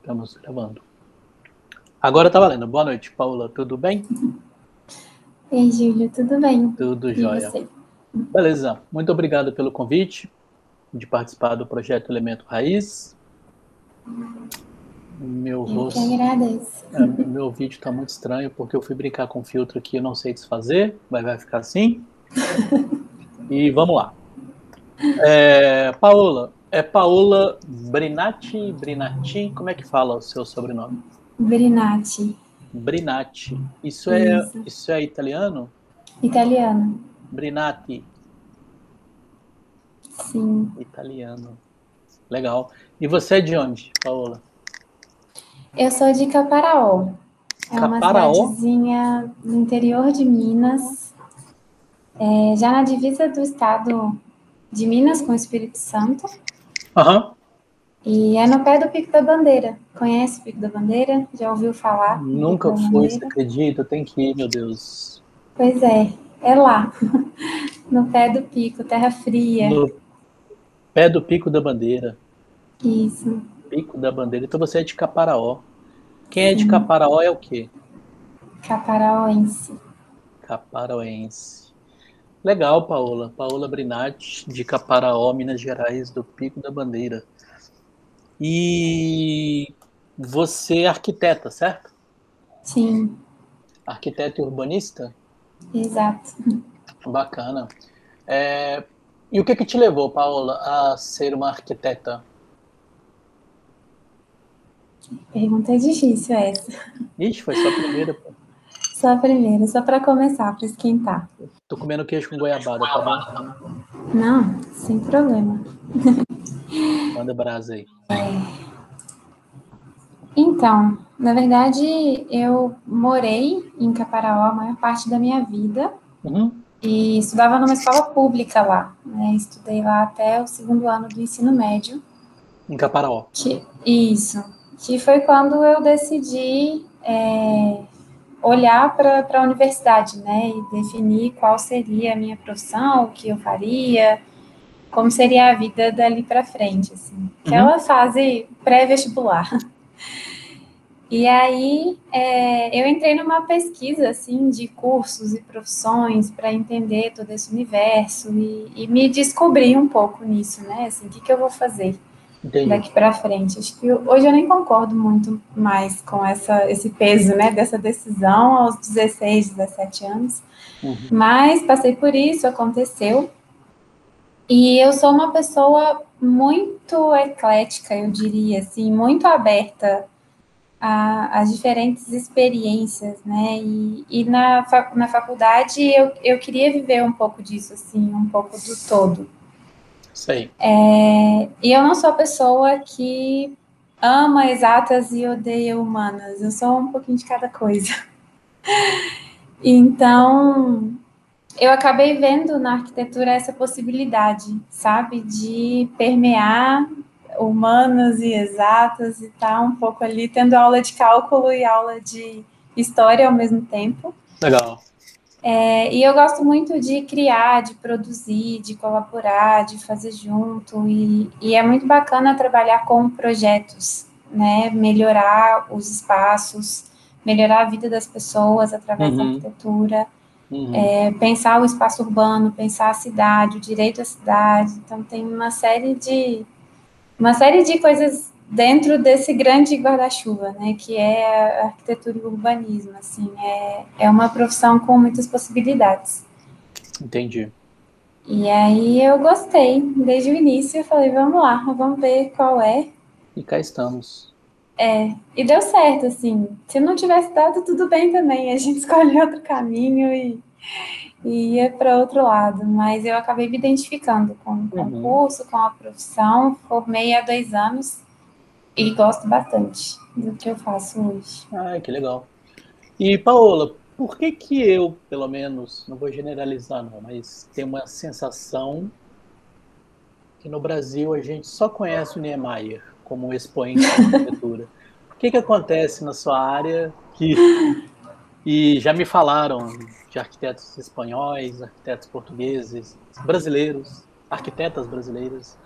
Estamos gravando. Agora tá valendo. Boa noite, Paula. Tudo bem? Ei, Júlio, tudo bem? Tudo jóia. Beleza. Muito obrigado pelo convite de participar do projeto Elemento Raiz. Meu Eu que rosto, agradeço. é, meu vídeo está muito estranho porque eu fui brincar com filtro aqui, eu não sei desfazer, mas vai ficar assim. E vamos lá. É, Paola, é Paola Brinatti, Brinatti, como é que fala o seu sobrenome? Brinati, Brinatti. Isso é, Isso. isso é italiano? italiano. Brinatti, Sim. italiano. Legal. E você é de onde, Paola? Eu sou de Caparaó. É uma Caparaó? cidadezinha no interior de Minas, é, já na divisa do estado de Minas com o Espírito Santo. Aham. E é no pé do Pico da Bandeira. Conhece o Pico da Bandeira? Já ouviu falar? Nunca fui, você acredita? Tem que ir, meu Deus. Pois é, é lá, no pé do pico, terra fria. No pé do Pico da Bandeira. Isso. Pico da Bandeira. Então você é de Caparaó. Quem é de Sim. Caparaó é o quê? Caparaóense. Caparaoense. Legal, Paola. Paola Brinatti, de Caparaó, Minas Gerais, do Pico da Bandeira. E você é arquiteta, certo? Sim, Arquiteta e urbanista? exato. Bacana. É, E o que que te levou, Paola, a ser uma arquiteta? Pergunta difícil essa. Ixi, foi só a primeira. pô. Só a primeira, só para começar, para esquentar. Tô comendo queijo com goiabada, tá bom? Não, sem problema. Manda brasa aí. Então, na verdade, eu morei em Caparaó a maior parte da minha vida Uhum. e estudava numa escola pública lá. né? Estudei lá até o segundo ano do ensino médio. Em Caparaó. Que, isso, que foi quando eu decidi é, olhar para a universidade, né, e definir qual seria a minha profissão, o que eu faria, como seria a vida dali para frente, assim, aquela fase pré-vestibular. E aí é, eu entrei numa pesquisa assim de cursos e profissões para entender todo esse universo e, e me descobri um pouco nisso, né? Assim, o que, que eu vou fazer? Entendi. daqui para frente. Acho que hoje eu nem concordo muito mais com essa, esse peso, né, dessa decisão aos 16, 17 anos, Uhum. mas passei por isso, aconteceu. E eu sou uma pessoa muito eclética, eu diria, assim, muito aberta às diferentes experiências, né? E, e na, na faculdade eu, eu queria viver um pouco disso, assim, um pouco do todo. Isso aí. É, e eu não sou a pessoa que ama exatas e odeia humanas. Eu sou um pouquinho de cada coisa. Então, eu acabei vendo na arquitetura essa possibilidade, sabe, de permear humanas e exatas e estar um pouco ali tendo aula de cálculo e aula de história ao mesmo tempo. Legal. É, e eu gosto muito de criar, de produzir, de colaborar, de fazer junto, e, e é muito bacana trabalhar com projetos, né? Melhorar os espaços, melhorar a vida das pessoas através da Uhum. arquitetura, Uhum. é, pensar o espaço urbano, pensar a cidade, o direito à cidade. Então tem uma série de uma série de coisas dentro desse grande guarda-chuva, né, que é a arquitetura e o urbanismo, assim, é, é uma profissão com muitas possibilidades. Entendi. E aí eu gostei, desde o início eu falei, vamos lá, vamos ver qual é. E cá estamos. E deu certo, assim, se não tivesse dado, tudo bem também, a gente escolhe outro caminho e, e ia para outro lado, mas eu acabei me identificando com, Uhum. o curso, com a profissão, formei há dois anos e gosto bastante do que eu faço hoje. Ah, que legal. E, Paola, por que que eu, pelo menos, não vou generalizar não, mas tenho uma sensação que no Brasil a gente só conhece o Niemeyer como expoente da arquitetura. O que que acontece na sua área que e já me falaram de arquitetos espanhóis, arquitetos portugueses, brasileiros, arquitetas brasileiras.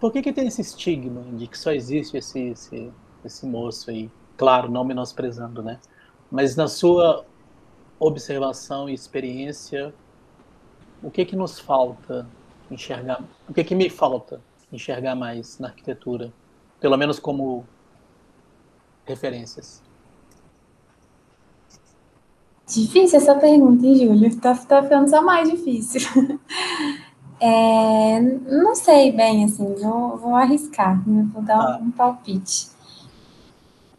Por que que tem esse estigma de que só existe esse, esse esse moço aí. Claro, não menosprezando, né? Mas na sua observação e experiência, o que que nos falta enxergar? O que que me falta enxergar mais na arquitetura? Pelo menos como referências. Difícil essa pergunta, hein, Júlio? Tá, tá ficando só mais difícil. É, não sei bem, assim, vou, vou arriscar, né? vou dar ah. um palpite.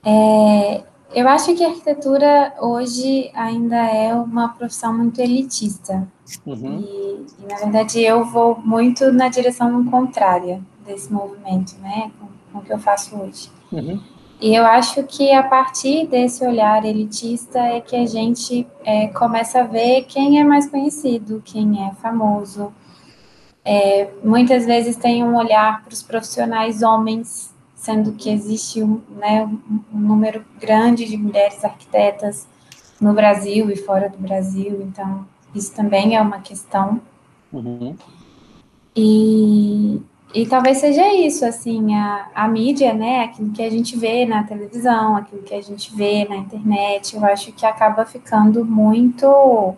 É, eu acho que a arquitetura hoje ainda é uma profissão muito elitista. Uhum. E, e, na verdade, eu vou muito na direção contrária desse movimento, né, com, com o que eu faço hoje. Uhum. E eu acho que a partir desse olhar elitista é que a gente é, começa a ver quem é mais conhecido, quem é famoso. É, muitas vezes tem um olhar para os profissionais homens, sendo que existe um, né, um número grande de mulheres arquitetas no Brasil e fora do Brasil, então isso também é uma questão. Uhum. E, e talvez seja isso, assim, a, a mídia, né, aquilo que a gente vê na televisão, aquilo que a gente vê na internet, eu acho que acaba ficando muito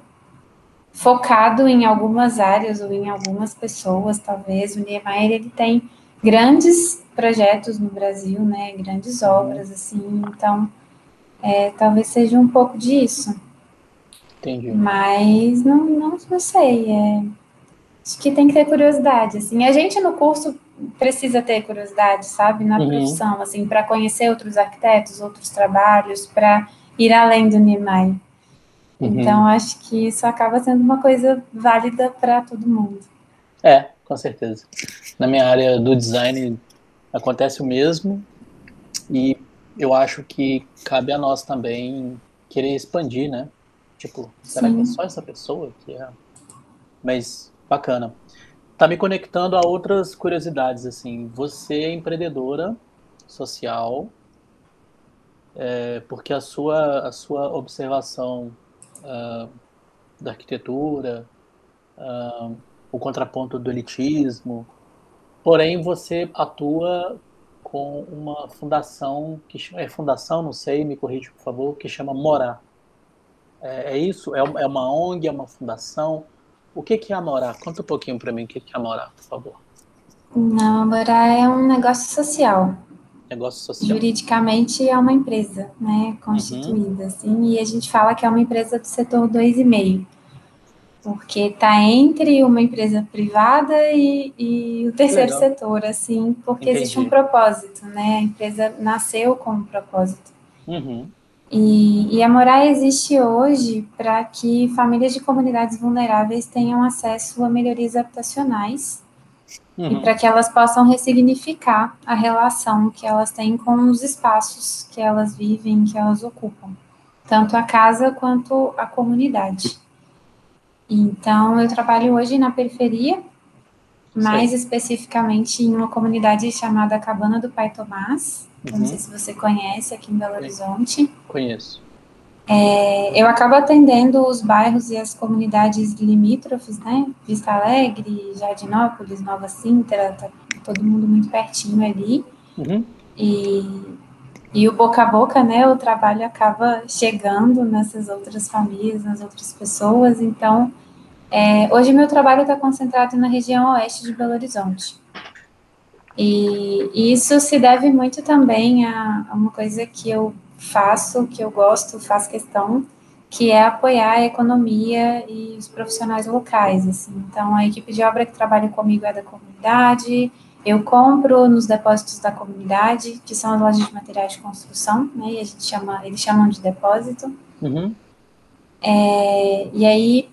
focado em algumas áreas ou em algumas pessoas, talvez. O Niemeyer, ele tem grandes projetos no Brasil, né, grandes obras, assim, então, é, talvez seja um pouco disso. Entendi. Mas não, não, não sei, é Acho que tem que ter curiosidade, assim. A gente no curso precisa ter curiosidade, sabe, na uhum. profissão, assim, para conhecer outros arquitetos, outros trabalhos, para ir além do Niemeyer. Uhum. Então, acho que isso acaba sendo uma coisa válida para todo mundo. É, com certeza. Na minha área do design acontece o mesmo e eu acho que cabe a nós também querer expandir, né? Tipo, será Sim. que é só essa pessoa que é? Mas Bacana. Tá me conectando a outras curiosidades, assim. Você é empreendedora social, é, porque a sua, a sua observação uh, da arquitetura, uh, o contraponto do elitismo, porém você atua com uma fundação, que é fundação, não sei, me corrija por favor, que chama Morar. É, é isso? É, é uma ONG, é uma fundação? O que, que é Amorá? Conta um pouquinho para mim o que, que é Amorá, por favor. Não, Amorá é um negócio social. Negócio social. Juridicamente é uma empresa, né, constituída, uhum. assim, e a gente fala que é uma empresa do setor 2,5, porque está entre uma empresa privada e, e o terceiro Legal. setor, assim, porque Entendi. existe um propósito, né, a empresa nasceu com um propósito. Uhum. E, e a Morar existe hoje para que famílias de comunidades vulneráveis tenham acesso a melhorias habitacionais uhum. e para que elas possam ressignificar a relação que elas têm com os espaços que elas vivem, que elas ocupam, tanto a casa quanto a comunidade. Então, eu trabalho hoje na periferia, mais Sim. especificamente em uma comunidade chamada Cabana do Pai Tomás, Uhum. Não sei se você conhece aqui em Belo Horizonte. Conheço. É, eu acabo atendendo os bairros e as comunidades limítrofes, né? Vista Alegre, Jardinópolis, Nova Sintra, tá todo mundo muito pertinho ali. Uhum. E, e o boca a boca, né? O trabalho acaba chegando nessas outras famílias, nas outras pessoas. Então, é, hoje meu trabalho está concentrado na região oeste de Belo Horizonte. E, isso se deve muito também a, a, uma coisa que eu faço, que eu gosto, faço questão, que é apoiar a economia e os profissionais locais. Assim. Então, a equipe de obra que trabalha comigo é da comunidade, eu compro nos depósitos da comunidade, que são as lojas de materiais de construção, né, e a gente chama, eles chamam de depósito. Uhum. É, e aí,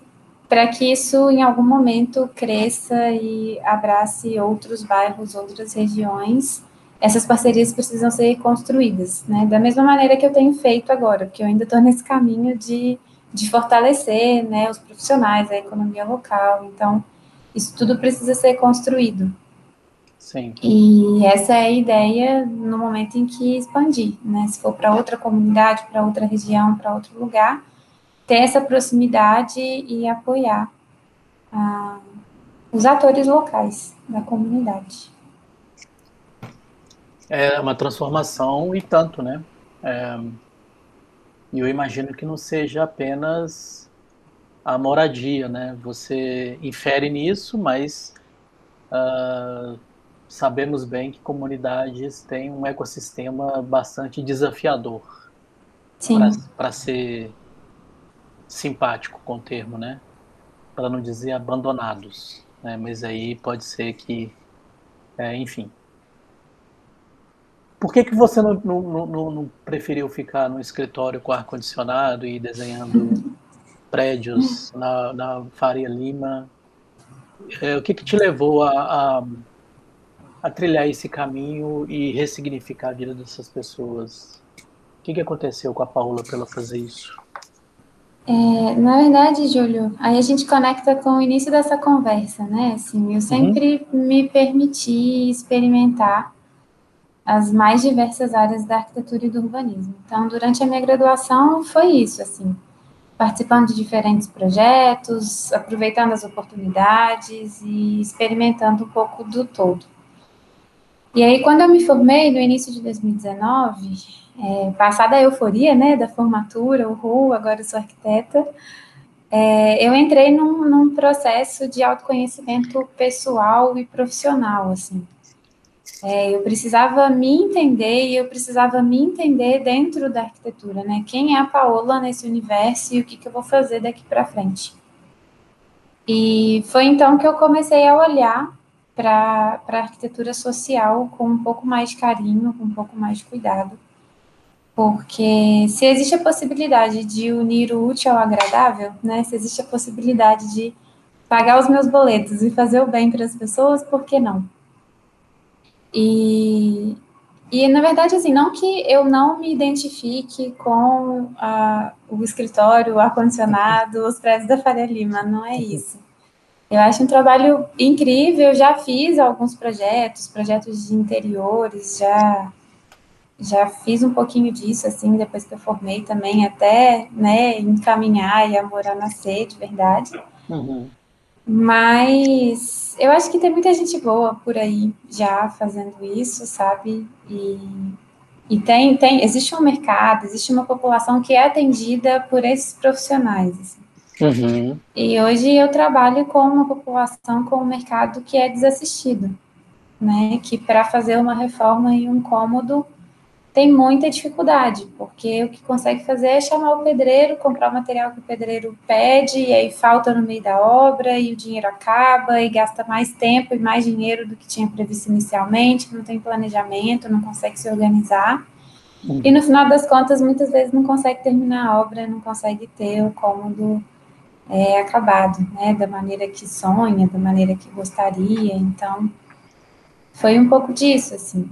para que isso em algum momento cresça e abrace outros bairros, outras regiões. Essas parcerias precisam ser construídas, né? Da mesma maneira que eu tenho feito agora, porque eu ainda estou nesse caminho de, de fortalecer, né, os profissionais, a economia local. Então, isso tudo precisa ser construído. Sim. E essa é a ideia no momento em que expandir, né? Se for para outra comunidade, para outra região, para outro lugar, ter essa proximidade e apoiar ah, os atores locais da comunidade. É uma transformação e tanto, né? É, e eu imagino que não seja apenas a moradia, né? Você infere nisso, mas uh, sabemos bem que comunidades têm um ecossistema bastante desafiador para ser simpático com o termo, né? Para não dizer abandonados, né? Mas aí pode ser que, é, enfim. Por que, que você não, não, não, não preferiu ficar no escritório com ar condicionado e desenhando prédios na, na Faria Lima? É, o que, que te levou a, a, a, trilhar esse caminho e ressignificar a vida dessas pessoas? O que, que aconteceu com a Paula para ela fazer isso? É, na verdade, Júlio, aí a gente conecta com o início dessa conversa, né? Assim, eu sempre uhum. me permiti experimentar as mais diversas áreas da arquitetura e do urbanismo. Então, durante a minha graduação, foi isso, assim participando de diferentes projetos, aproveitando as oportunidades e experimentando um pouco do todo. E aí, quando eu me formei, no início de 2019, é, passada a euforia, né, da formatura, uhul, agora eu sou arquiteta, é, eu entrei num, num processo de autoconhecimento pessoal e profissional, assim. É, eu precisava me entender e eu precisava me entender dentro da arquitetura, né? Quem é a Paola nesse universo e o que, que eu vou fazer daqui para frente. E foi então que eu comecei a olhar para a arquitetura social com um pouco mais de carinho, com um pouco mais de cuidado. Porque se existe a possibilidade de unir o útil ao agradável, né? Se existe a possibilidade de pagar os meus boletos e fazer o bem para as pessoas, por que não? E, e, na verdade, assim, não que eu não me identifique com a, o escritório, o ar-condicionado, os prédios da Faria Lima, não é isso. Eu acho um trabalho incrível, já fiz alguns projetos, projetos de interiores, já já fiz um pouquinho disso, assim, depois que eu formei também, até, né, encaminhar e a morar na C, de verdade. Uhum. Mas eu acho que tem muita gente boa por aí já fazendo isso, sabe? E, e tem, tem, existe um mercado, existe uma população que é atendida por esses profissionais. Assim. Uhum. E hoje eu trabalho com uma população, com um mercado que é desassistido, né? Que para fazer uma reforma em um cômodo tem muita dificuldade, porque o que consegue fazer é chamar o pedreiro, comprar o material que o pedreiro pede, e aí falta no meio da obra, e o dinheiro acaba, e gasta mais tempo e mais dinheiro do que tinha previsto inicialmente, não tem planejamento, não consegue se organizar. E no final das contas, muitas vezes não consegue terminar a obra, não consegue ter o cômodo é, acabado, né, da maneira que sonha, da maneira que gostaria. Então, foi um pouco disso, assim.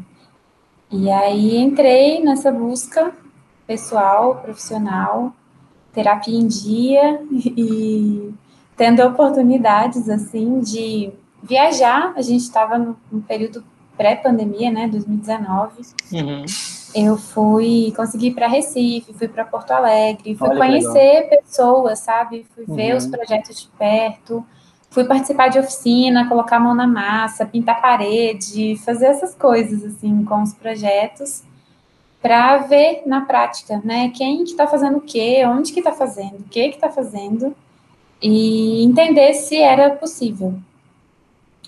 E aí entrei nessa busca pessoal, profissional, terapia em dia e tendo oportunidades assim de viajar. A gente estava no, no, período pré-pandemia, né, 2019. Uhum. Eu fui, consegui ir para Recife, fui para Porto Alegre, fui Olha conhecer pessoas, sabe? Fui uhum. ver os projetos de perto fui participar de oficina, colocar a mão na massa, pintar parede, fazer essas coisas assim com os projetos para ver na prática, né, quem que está fazendo o quê, onde que está fazendo, o que que está fazendo e entender se era possível.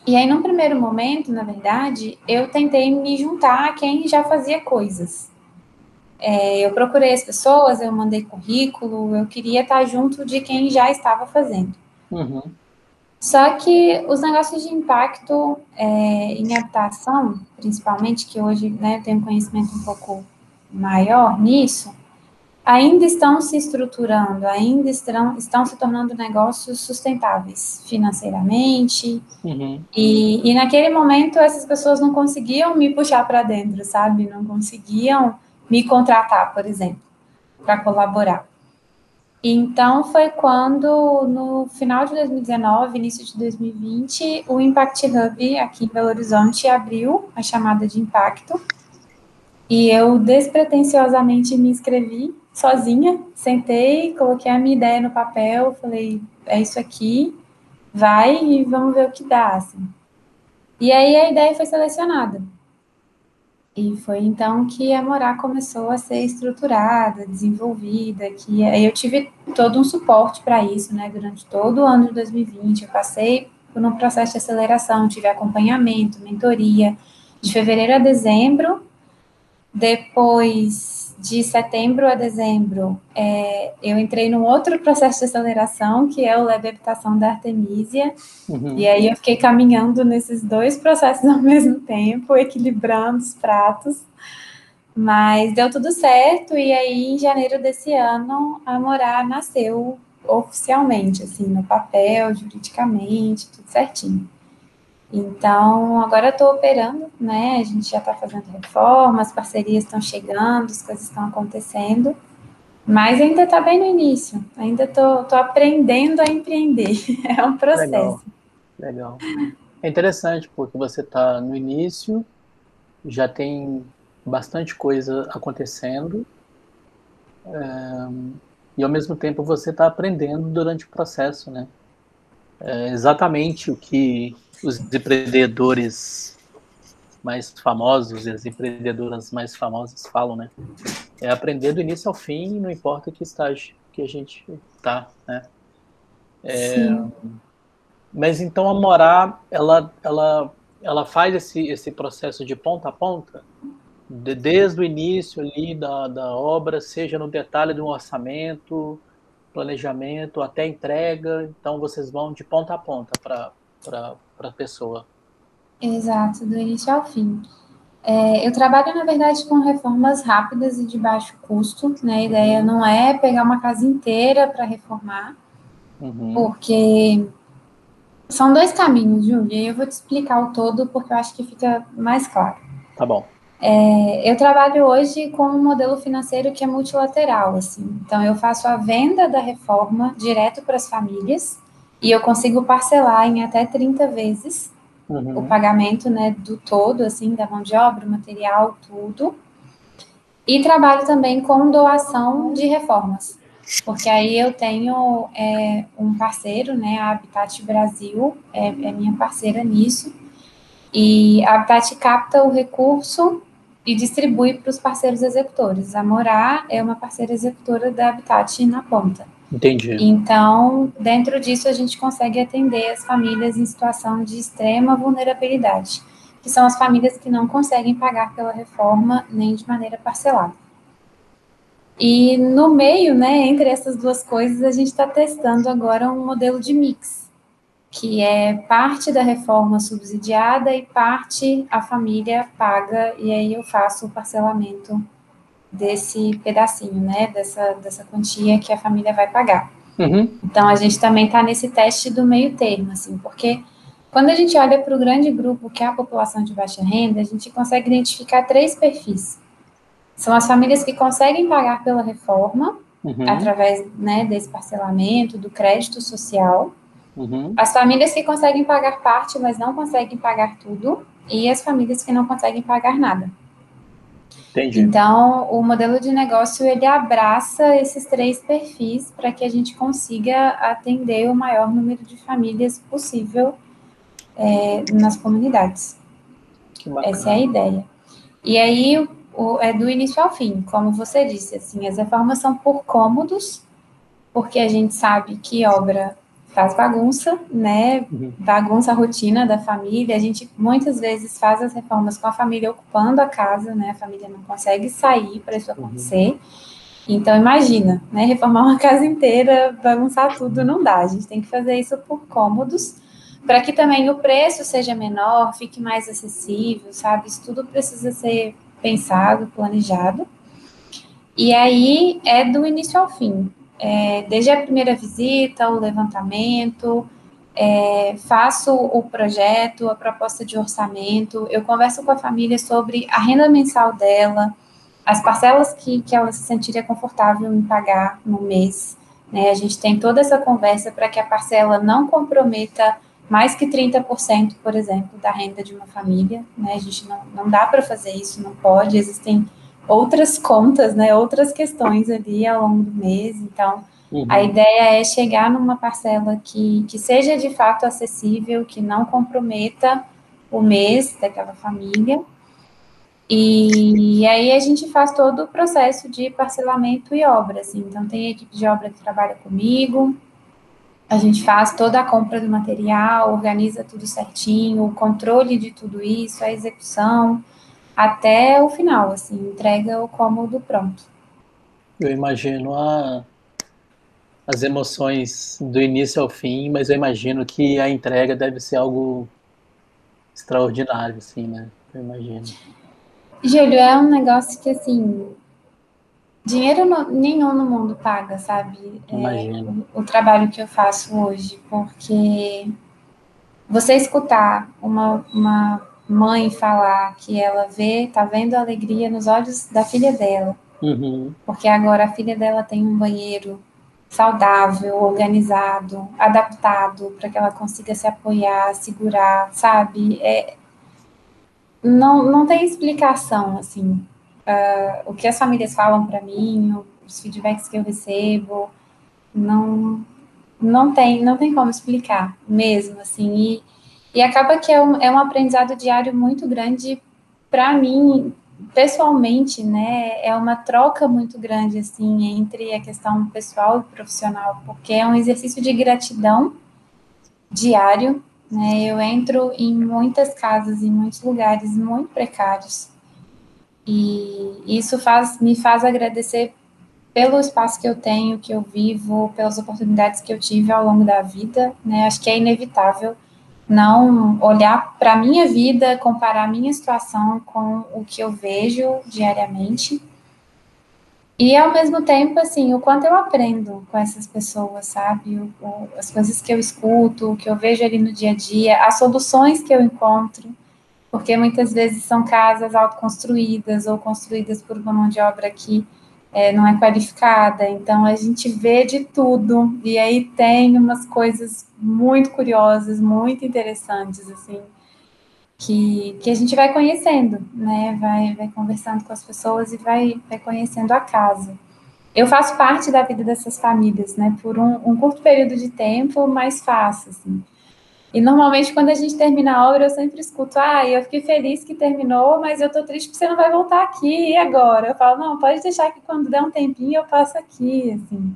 E aí, num primeiro momento, na verdade, eu tentei me juntar a quem já fazia coisas. É, eu procurei as pessoas, eu mandei currículo, eu queria estar junto de quem já estava fazendo. Uhum. Só que os negócios de impacto é, em habitação, principalmente, que hoje né, eu tenho conhecimento um pouco maior nisso, ainda estão se estruturando, ainda estão, estão se tornando negócios sustentáveis financeiramente. Uhum. E, e naquele momento essas pessoas não conseguiam me puxar para dentro, sabe? Não conseguiam me contratar, por exemplo, para colaborar. Então, foi quando, no final de 2019, início de 2020, o Impact Hub aqui em Belo Horizonte abriu a chamada de impacto. E eu despretensiosamente me inscrevi sozinha, sentei, coloquei a minha ideia no papel, falei, é isso aqui, vai e vamos ver o que dá, assim. E aí a ideia foi selecionada. E foi então que a Morar começou a ser estruturada, desenvolvida, que aí eu tive todo um suporte para isso, né, durante todo o ano de 2020, eu passei por um processo de aceleração, tive acompanhamento, mentoria, de fevereiro a dezembro, depois de setembro a dezembro, é, eu entrei num outro processo de aceleração, que é o Lab Habitação da Artemisia, uhum. e aí eu fiquei caminhando nesses dois processos ao mesmo tempo, equilibrando os pratos, mas deu tudo certo, e aí em janeiro desse ano, a Morar nasceu oficialmente, assim, no papel, juridicamente, tudo certinho. Então, agora eu estou operando, né? A gente já está fazendo reforma, as parcerias estão chegando, as coisas estão acontecendo, mas ainda está bem no início. Ainda estou aprendendo a empreender. É um processo. Legal. Legal. É interessante, porque você está no início, já tem bastante coisa acontecendo, é, e ao mesmo tempo você está aprendendo durante o processo, né? É exatamente o que os empreendedores mais famosos e as empreendedoras mais famosas falam, né? É aprender do início ao fim, não importa que estágio que a gente tá, né? É, mas então a morar, ela, ela, ela faz esse, esse processo de ponta a ponta, de, desde o início ali da, da obra, seja no detalhe do orçamento, planejamento, até entrega. Então vocês vão de ponta a ponta para para a pessoa. Exato, do início ao fim. É, eu trabalho, na verdade, com reformas rápidas e de baixo custo. Né? A ideia não é pegar uma casa inteira para reformar, uhum. porque são dois caminhos, Júlia, e eu vou te explicar o todo porque eu acho que fica mais claro. Tá bom. É, eu trabalho hoje com um modelo financeiro que é multilateral, assim. Então, eu faço a venda da reforma direto para as famílias, e eu consigo parcelar em até 30 vezes uhum. o pagamento né, do todo, assim, da mão de obra, material, tudo. E trabalho também com doação de reformas, porque aí eu tenho é, um parceiro, né, a Habitat Brasil, é, é minha parceira nisso, e a Habitat capta o recurso e distribui para os parceiros executores. A Morar é uma parceira executora da Habitat na ponta. Entendi. Então, dentro disso, a gente consegue atender as famílias em situação de extrema vulnerabilidade, que são as famílias que não conseguem pagar pela reforma nem de maneira parcelada. E no meio, né, entre essas duas coisas, a gente está testando agora um modelo de mix, que é parte da reforma subsidiada e parte a família paga, e aí eu faço o parcelamento desse pedacinho, né, dessa, dessa quantia que a família vai pagar. Uhum. Então, a gente também está nesse teste do meio termo, assim, porque quando a gente olha para o grande grupo que é a população de baixa renda, a gente consegue identificar três perfis. São as famílias que conseguem pagar pela reforma, uhum. através né, desse parcelamento, do crédito social. Uhum. As famílias que conseguem pagar parte, mas não conseguem pagar tudo. E as famílias que não conseguem pagar nada. Entendi. Então, o modelo de negócio ele abraça esses três perfis para que a gente consiga atender o maior número de famílias possível é, nas comunidades. Essa é a ideia. E aí o, é do início ao fim, como você disse, assim, as reformas são por cômodos, porque a gente sabe que obra faz bagunça, né? Uhum. Bagunça a rotina da família. A gente muitas vezes faz as reformas com a família ocupando a casa, né? A família não consegue sair para isso uhum. acontecer. Uhum. Então imagina, né? Reformar uma casa inteira, bagunçar tudo não dá. A gente tem que fazer isso por cômodos, para que também o preço seja menor, fique mais acessível, sabe? Isso tudo precisa ser pensado, planejado. E aí é do início ao fim é, desde a primeira visita, o levantamento, é, faço o projeto, a proposta de orçamento, eu converso com a família sobre a renda mensal dela, as parcelas que, que ela se sentiria confortável em pagar no mês. Né? A gente tem toda essa conversa para que a parcela não comprometa mais que 30%, por exemplo, da renda de uma família. Né? A gente não, não dá para fazer isso, não pode, existem outras contas, né, outras questões ali ao longo do mês. Então, uhum. a ideia é chegar numa parcela que, que seja de fato acessível, que não comprometa o mês daquela família. E aí a gente faz todo o processo de parcelamento e obra, assim. Então tem equipe de obra que trabalha comigo, a gente faz toda a compra do material, organiza tudo certinho, o controle de tudo isso, a execução, até o final, assim, entrega o cômodo pronto. Eu imagino a, as emoções do início ao fim, mas eu imagino que a entrega deve ser algo extraordinário, assim, né? Eu imagino. Júlio, é um negócio que, assim, dinheiro no, nenhum no mundo paga, sabe? É, o, o, trabalho que eu faço hoje, porque você escutar uma, uma mãe falar que ela vê, tá vendo a alegria nos olhos da filha dela, uhum. porque agora a filha dela tem um banheiro saudável, organizado, adaptado para que ela consiga se apoiar, segurar, sabe? É, não, não tem explicação, assim, uh, o que as famílias falam para mim, os feedbacks que eu recebo, não, não tem, não tem como explicar mesmo, assim, e, e acaba que é um, é um aprendizado diário muito grande para mim, pessoalmente, né, é uma troca muito grande, assim, entre a questão pessoal e profissional, porque é um exercício de gratidão diário, né, eu entro em muitas casas, em muitos lugares muito precários, e isso faz, me faz agradecer pelo espaço que eu tenho, que eu vivo, pelas oportunidades que eu tive ao longo da vida, né? Acho que é inevitável não olhar para a minha vida, comparar a minha situação com o que eu vejo diariamente. E ao mesmo tempo, assim, o quanto eu aprendo com essas pessoas, sabe? O, o, as coisas que eu escuto, o que eu vejo ali no dia a dia, as soluções que eu encontro porque muitas vezes são casas autoconstruídas ou construídas por uma mão de obra que é, não é qualificada, então a gente vê de tudo, e aí tem umas coisas muito curiosas, muito interessantes, assim, que, que a gente vai conhecendo, né, vai, vai conversando com as pessoas e vai, vai conhecendo a casa. Eu faço parte da vida dessas famílias, né, por um, um curto período de tempo, mas faço, assim, e normalmente, quando a gente termina a obra, eu sempre escuto: ah, eu fiquei feliz que terminou, mas eu tô triste porque você não vai voltar aqui, e agora? Eu falo: não, pode deixar que quando der um tempinho eu passo aqui, assim.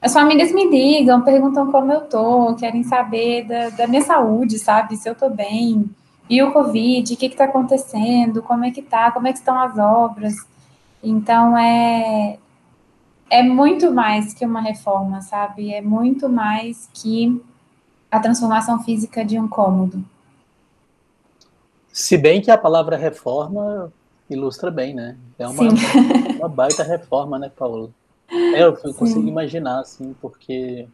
As famílias me ligam, perguntam como eu tô, querem saber da, da minha saúde, sabe? Se eu tô bem. E o Covid, o que está acontecendo, como é que tá, como é que estão as obras. Então, é, é muito mais que uma reforma, sabe? É muito mais que a transformação física de um cômodo. Se bem que a palavra reforma ilustra bem, né? É uma, uma baita reforma, né, Paulo? É, eu Sim. consigo imaginar, assim, porque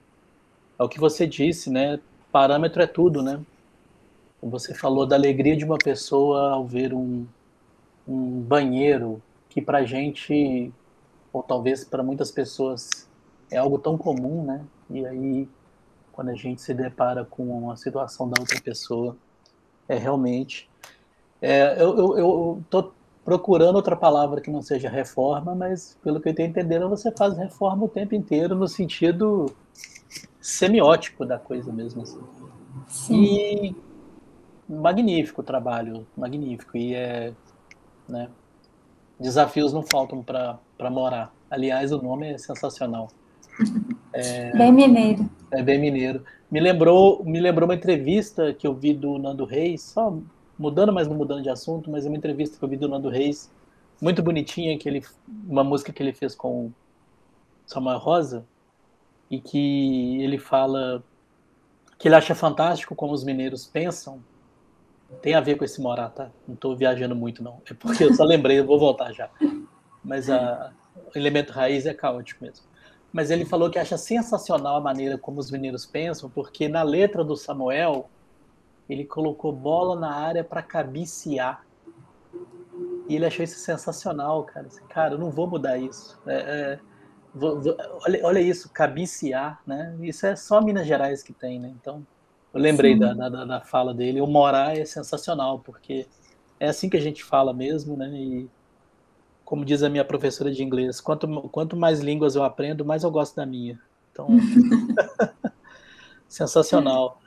é o que você disse, né? Parâmetro é tudo, né? Você falou da alegria de uma pessoa ao ver um, um banheiro que para gente, ou talvez para muitas pessoas, é algo tão comum, né? E aí quando a gente se depara com a situação da outra pessoa. É realmente. É, eu estou procurando outra palavra que não seja reforma, mas pelo que eu estou entendendo, você faz reforma o tempo inteiro no sentido semiótico da coisa mesmo. Assim. Sim. E magnífico o trabalho, magnífico. E é. Né, desafios não faltam para morar. Aliás, o nome é sensacional. É, bem mineiro. É bem mineiro. Me lembrou, me lembrou uma entrevista que eu vi do Nando Reis, só mudando, mas não mudando de assunto, mas uma entrevista que eu vi do Nando Reis, muito bonitinha, que ele, uma música que ele fez com Samuel Rosa, e que ele fala que ele acha fantástico como os mineiros pensam. Tem a ver com esse morar, tá? Não estou viajando muito, não. É porque eu só lembrei, eu vou voltar já. Mas a, o elemento raiz é caótico mesmo mas ele falou que acha sensacional a maneira como os mineiros pensam, porque na letra do Samuel ele colocou bola na área para cabecear. E ele achou isso sensacional, cara. Assim, cara, eu não vou mudar isso. É, é, vou, vou, olha, olha, isso, cabecear, né? Isso é só Minas Gerais que tem, né? Então, eu lembrei da, da, da, fala dele. O morar é sensacional, porque é assim que a gente fala mesmo, né? E como diz a minha professora de inglês, quanto, quanto mais línguas eu aprendo, mais eu gosto da minha. Então, sensacional.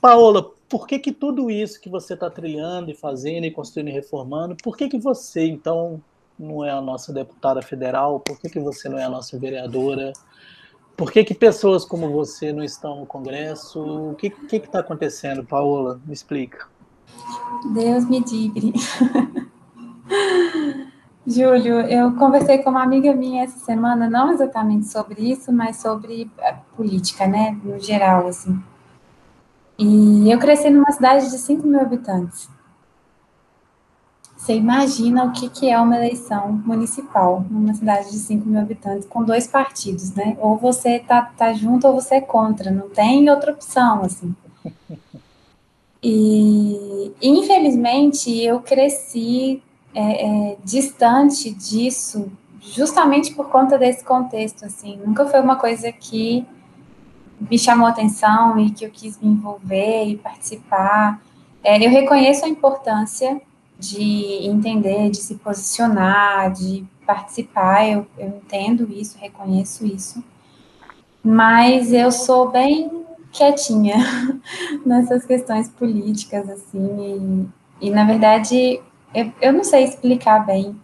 Paola, por que, que tudo isso que você está trilhando e fazendo e construindo e reformando, por que, que você, então, não é a nossa deputada federal? Por que, que você não é a nossa vereadora? Por que, que pessoas como você não estão no Congresso? O que está acontecendo, Paola? Me explica. Deus me livre. Júlio, eu conversei com uma amiga minha essa semana, não exatamente sobre isso, mas sobre política, né, no geral, assim. E eu cresci numa cidade de 5 mil habitantes. Você imagina o que, que é uma eleição municipal numa cidade de 5 mil habitantes com dois partidos, né? Ou você tá, tá junto ou você é contra, não tem outra opção, assim. E, infelizmente, eu cresci é, é, distante disso, justamente por conta desse contexto, assim. Nunca foi uma coisa que me chamou atenção e que eu quis me envolver e participar. É, eu reconheço a importância de entender, de se posicionar, de participar, eu, eu entendo isso, reconheço isso, mas eu sou bem quietinha nessas questões políticas, assim, e, e na verdade, eu, eu não sei explicar bem.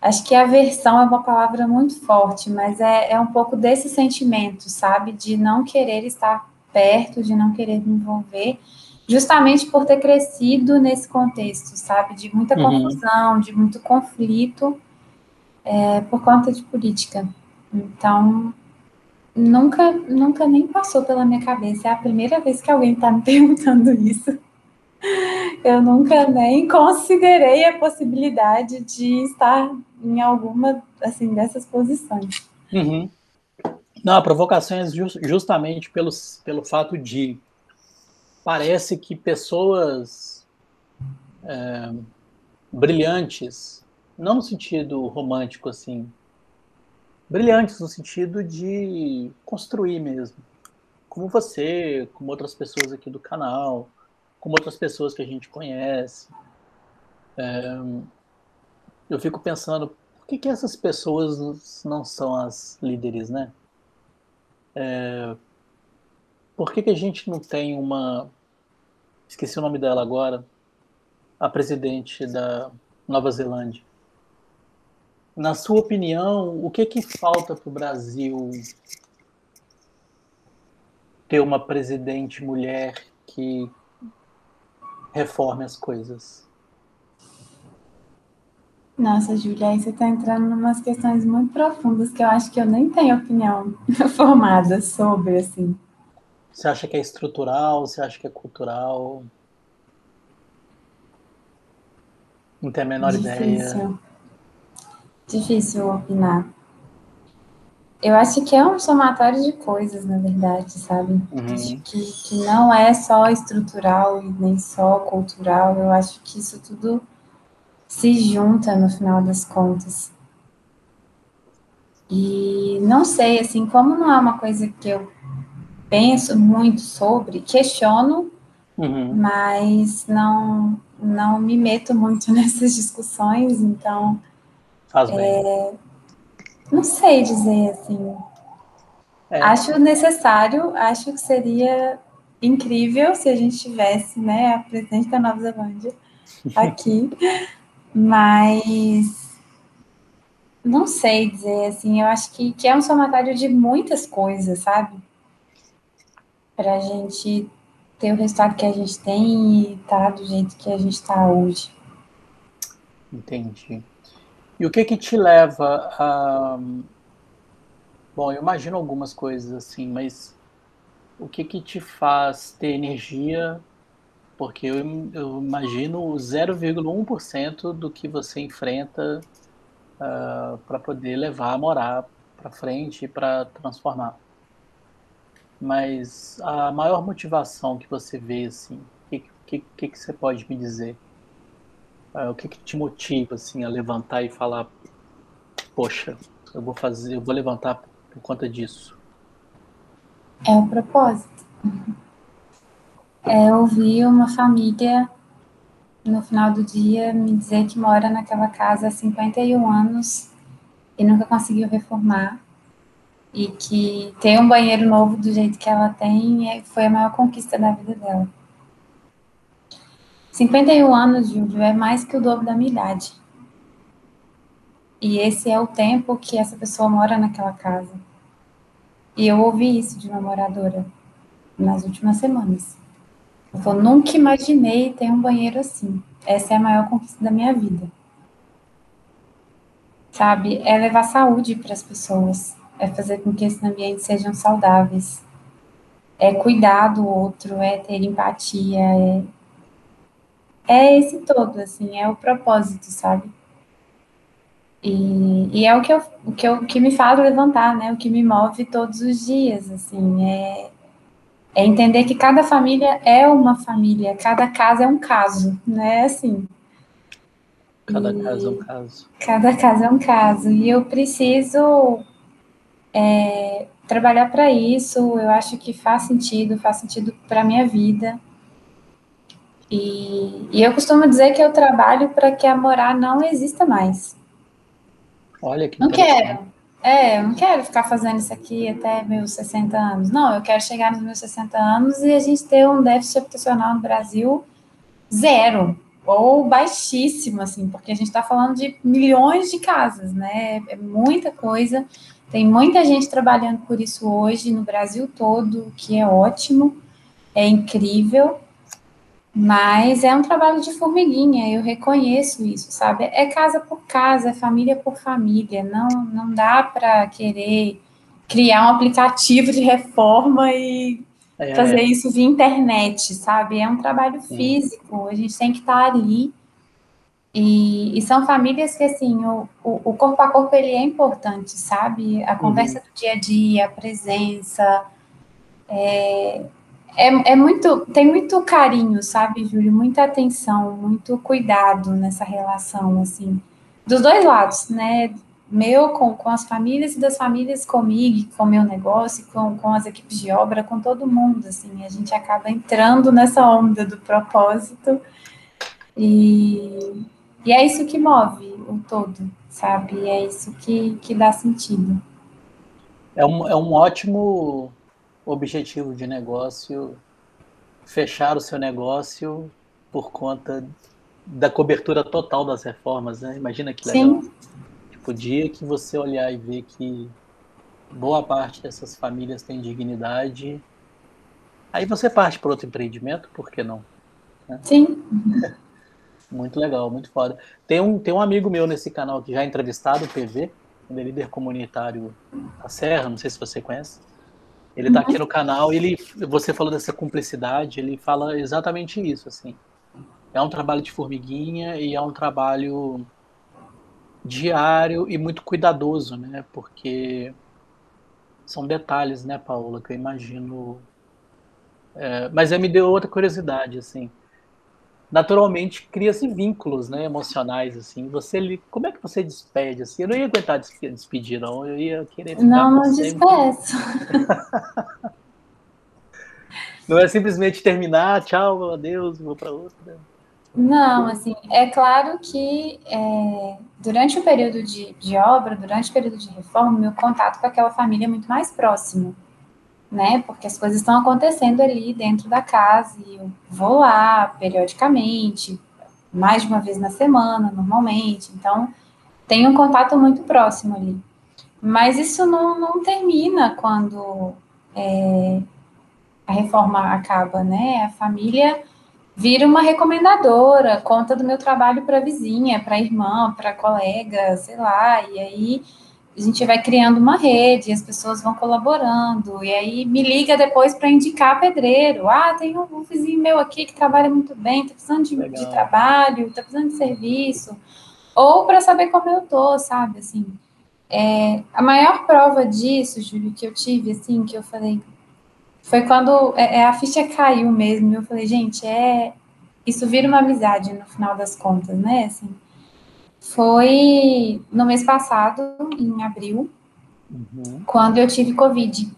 Acho que aversão é uma palavra muito forte, mas é, é um pouco desse sentimento, sabe? De não querer estar perto, de não querer me envolver, justamente por ter crescido nesse contexto, sabe? De muita uhum. confusão, de muito conflito é, por conta de política. Então, nunca, nunca nem passou pela minha cabeça. É a primeira vez que alguém está me perguntando isso. Eu nunca nem considerei a possibilidade de estar em alguma assim dessas posições. Uhum. Não, a provocação é just, justamente pelo, pelo fato de parece que pessoas é, brilhantes, não no sentido romântico assim, brilhantes no sentido de construir mesmo, como você, como outras pessoas aqui do canal, como outras pessoas que a gente conhece. É, eu fico pensando, por que, que essas pessoas não são as líderes, né? É, por que, que a gente não tem uma. Esqueci o nome dela agora. A presidente da Nova Zelândia. Na sua opinião, o que, que falta para o Brasil ter uma presidente mulher que reforme as coisas? Nossa, Júlia, aí você está entrando em umas questões muito profundas que eu acho que eu nem tenho opinião formada sobre, assim. Você acha que é estrutural? Você acha que é cultural? Não tem a menor Difícil. ideia. Difícil opinar. Eu acho que é um somatório de coisas, na verdade, sabe? Uhum. Que, que não é só estrutural e nem só cultural. Eu acho que isso tudo se junta no final das contas. E não sei, assim, como não é uma coisa que eu penso muito sobre, questiono, uhum. mas não, não me meto muito nessas discussões, então. Faz bem. É, não sei dizer assim. É. Acho necessário, acho que seria incrível se a gente tivesse, né, a presidente da Nova Zelândia aqui, mas não sei dizer assim, eu acho que, que é um somatório de muitas coisas, sabe? Para a gente ter o resultado que a gente tem e estar tá do jeito que a gente está hoje. Entendi. E o que que te leva a. Bom, eu imagino algumas coisas assim, mas o que que te faz ter energia? Porque eu, eu imagino 0,1% do que você enfrenta uh, ah, para poder levar a morar para frente e para transformar. Mas a maior motivação que você vê, assim, o que, que, que, que você pode me dizer? Uh, o que, que te motiva assim a levantar e falar, poxa, eu vou fazer, eu vou levantar por conta disso? É o propósito. É ouvir uma família no final do dia me dizer que mora naquela casa há 51 anos e nunca conseguiu reformar e que ter um banheiro novo do jeito que ela tem é, foi a maior conquista da vida dela. 51 anos, Júlio, é mais que o dobro da minha idade. E esse é o tempo que essa pessoa mora naquela casa. E eu ouvi isso de uma moradora nas últimas semanas. Eu nunca imaginei ter um banheiro assim. Essa é a maior conquista da minha vida. Sabe? É levar saúde para as pessoas. É fazer com que esses ambientes sejam saudáveis. É cuidar do outro, é ter empatia, é, é esse todo, assim, é o propósito, sabe? E, e é o que, eu, o, que eu, que me faz levantar, né? O que me move todos os dias, assim, é, é entender que cada família é uma família, cada casa é um caso, né? Assim. Cada e, caso é um caso. Cada caso é um caso. E eu preciso é, trabalhar para isso. Eu acho que faz sentido, faz sentido para minha vida. E, e eu costumo dizer que eu trabalho para que a morar não exista mais. Olha que Não quero. É, eu não quero ficar fazendo isso aqui até meus 60 anos. Não, eu quero chegar nos meus 60 anos e a gente ter um déficit habitacional no Brasil zero ou baixíssimo, assim, porque a gente está falando de milhões de casas, né? É muita coisa. Tem muita gente trabalhando por isso hoje no Brasil todo, que é ótimo, é incrível. Mas é um trabalho de formiguinha, eu reconheço isso, sabe? É casa por casa, é família por família. Não, não dá para querer criar um aplicativo de reforma e é. fazer isso via internet, sabe? É um trabalho Sim. físico, a gente tem que estar ali. E, e, são famílias que, assim, o, o, o, corpo a corpo, ele é importante, sabe? A conversa uhum. do dia a dia, a presença, é, é, é muito, tem muito carinho, sabe, Júlio? Muita atenção, muito cuidado nessa relação, assim, dos dois lados, né? Meu com, com as famílias e das famílias comigo, com o meu negócio, com, com as equipes de obra, com todo mundo, assim, a gente acaba entrando nessa onda do propósito e, e é isso que move o todo, sabe? É isso que, que dá sentido. É um, é um ótimo objetivo de negócio fechar o seu negócio por conta da cobertura total das reformas, né? Imagina que legal. Sim. Tipo, o dia que você olhar e ver que boa parte dessas famílias tem dignidade, aí você parte para outro empreendimento, por que não? Né? Sim. muito legal, muito foda. Tem um, tem um amigo meu nesse canal que já é entrevistado, o PV, ele é líder comunitário da Serra, não sei se você conhece. Ele está aqui no canal e ele, você falou dessa cumplicidade, ele fala exatamente isso, assim. É um trabalho de formiguinha e é um trabalho diário e muito cuidadoso, né? Porque são detalhes, né, Paula, que eu imagino. É, mas me deu outra curiosidade, assim naturalmente cria-se vínculos, né, emocionais assim. Você como é que você despede assim? Eu não ia aguentar despedir não, eu ia querer ficar Não, não despeço. não é simplesmente terminar, tchau, adeus, vou para outra. Não, assim, é claro que é, durante o período de, de obra, durante o período de reforma, meu contato com aquela família é muito mais próximo né? Porque as coisas estão acontecendo ali dentro da casa e eu vou lá periodicamente, mais de uma vez na semana, normalmente. Então, tem um contato muito próximo ali. Mas isso não, não termina quando é, a reforma acaba, né? A família vira uma recomendadora, conta do meu trabalho para vizinha, para irmã, para colega, sei lá, e aí a gente vai criando uma rede, as pessoas vão colaborando, e aí me liga depois para indicar pedreiro. Ah, tem um, vizinho meu aqui que trabalha muito bem, está precisando de, de trabalho, está precisando de serviço, ou para saber como eu tô, sabe, assim. É, a maior prova disso, Júlio, que eu tive, assim, que eu falei, foi quando é, é, a ficha caiu mesmo, eu falei, gente, é, isso vira uma amizade no final das contas, né, assim, foi no mês passado, em abril, uhum. quando eu tive Covid.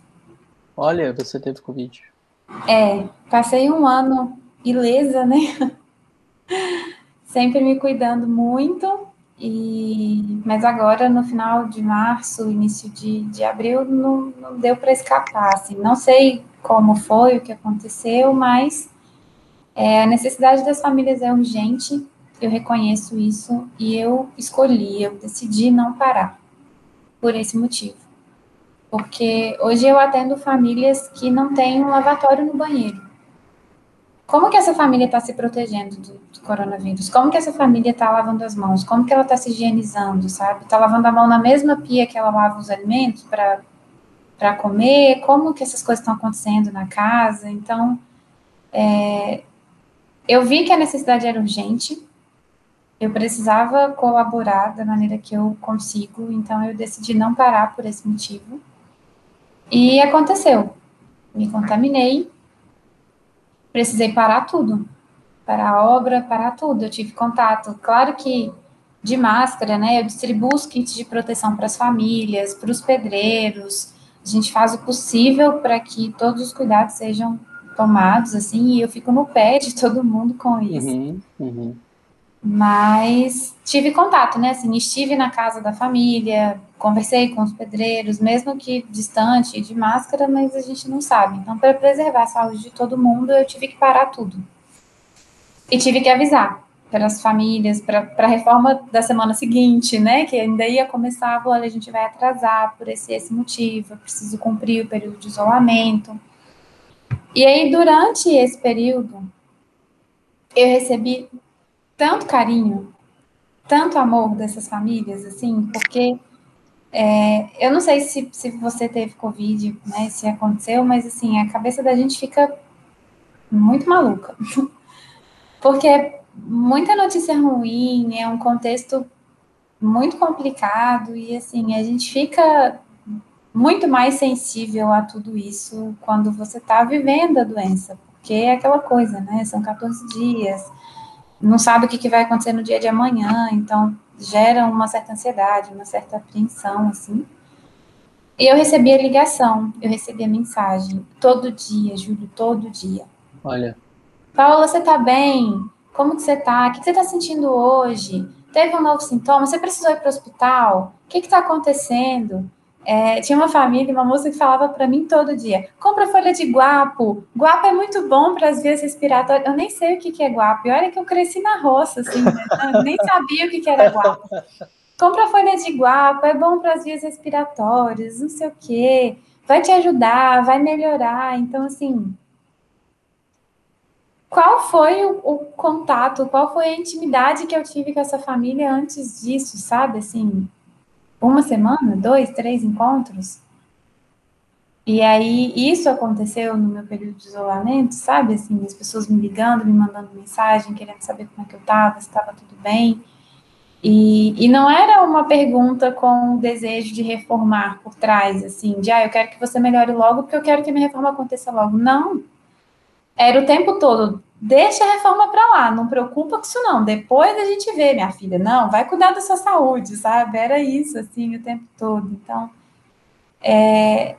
Olha, você teve Covid. É, passei um ano ilesa, né? Sempre me cuidando muito, e mas agora no final de março, início de, de abril, não, não deu para escapar. Assim, não sei como foi, o que aconteceu, mas É, a necessidade das famílias é urgente, eu reconheço isso e eu escolhi, eu decidi não parar por esse motivo. Porque hoje eu atendo famílias que não têm um lavatório no banheiro. Como que essa família está se protegendo do, do, coronavírus? Como que essa família está lavando as mãos? Como que ela está se higienizando, sabe? Está lavando a mão na mesma pia que ela lava os alimentos para comer? Como que essas coisas estão acontecendo na casa? Então, é, eu vi que a necessidade era urgente, eu precisava colaborar da maneira que eu consigo, então eu decidi não parar por esse motivo. E aconteceu. Me contaminei, precisei parar tudo. Parar a obra, parar tudo. Eu tive contato. Claro que de máscara, né? Eu distribuo os kits de proteção para as famílias, para os pedreiros. A gente faz o possível para que todos os cuidados sejam tomados, assim, e eu fico no pé de todo mundo com isso. Uhum, uhum. Mas tive contato, né? Assim, estive na casa da família, conversei com os pedreiros, mesmo que distante, de máscara, mas a gente não sabe. Então, para preservar a saúde de todo mundo, eu tive que parar tudo. E tive que avisar para as famílias, para a reforma da semana seguinte, né? Que ainda ia começar, olha, a gente vai atrasar por esse, esse motivo, eu preciso cumprir o período de isolamento. E aí, durante esse período, eu recebi tanto carinho, tanto amor dessas famílias, assim, porque é, eu não sei se, se você teve Covid, né, se aconteceu, mas assim, a cabeça da gente fica muito maluca. Porque é muita notícia ruim, é um contexto muito complicado e assim, a gente fica muito mais sensível a tudo isso quando você está vivendo a doença, porque é aquela coisa, né? São 14 dias, não sabe o que, que vai acontecer no dia de amanhã, então gera uma certa ansiedade, uma certa apreensão, assim. E eu recebi a ligação, eu recebi a mensagem, todo dia, Júlio, todo dia. Olha. Paula, você tá bem? Como que você tá? O que você tá sentindo hoje? Teve um novo sintoma? Você precisou ir para o hospital? O que que tá acontecendo? É, tinha uma família, uma moça que falava para mim todo dia: compra folha de guapo. Guapo é muito bom para as vias respiratórias. Eu nem sei o que, que é guapo. E olha que eu cresci na roça, assim, né? nem sabia o que, que era guapo. Compra folha de guapo, é bom para as vias respiratórias, não sei o quê. Vai te ajudar, vai melhorar. Então, assim, qual foi o, o, contato, qual foi a intimidade que eu tive com essa família antes disso, sabe? Assim, uma semana, dois, três encontros. E aí, isso aconteceu no meu período de isolamento, sabe? Assim, as pessoas me ligando, me mandando mensagem, querendo saber como é que eu estava, se estava tudo bem. E, e não era uma pergunta com o desejo de reformar por trás, assim, de, ah, eu quero que você melhore logo porque eu quero que minha reforma aconteça logo. Não. Era o tempo todo, deixa a reforma para lá, não preocupa com isso não, depois a gente vê, minha filha, não, vai cuidar da sua saúde, sabe? Era isso, assim, o tempo todo. Então, é,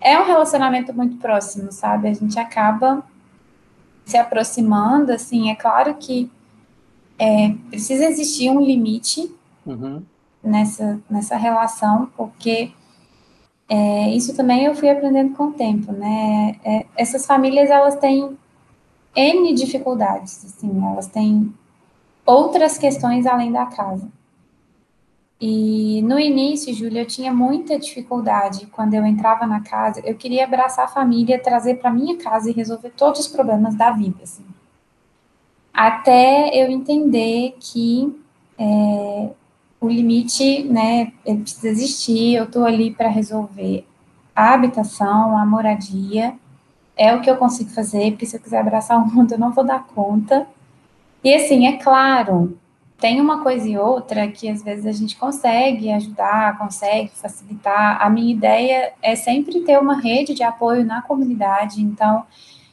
é um relacionamento muito próximo, sabe? A gente acaba se aproximando, assim, é claro que é, precisa existir um limite uhum. nessa, nessa relação, porque é, isso também eu fui aprendendo com o tempo, né? É, essas famílias, elas têm N dificuldades, assim, elas têm outras questões além da casa. E no início, Júlia, eu tinha muita dificuldade quando eu entrava na casa. Eu queria abraçar a família, trazer para minha casa e resolver todos os problemas da vida, assim. Até eu entender que é, o limite, né, ele precisa existir. Eu estou ali para resolver a habitação, a moradia é o que eu consigo fazer, porque se eu quiser abraçar o mundo, eu não vou dar conta. E assim, é claro, tem uma coisa e outra que às vezes a gente consegue ajudar, consegue facilitar. A minha ideia é sempre ter uma rede de apoio na comunidade, então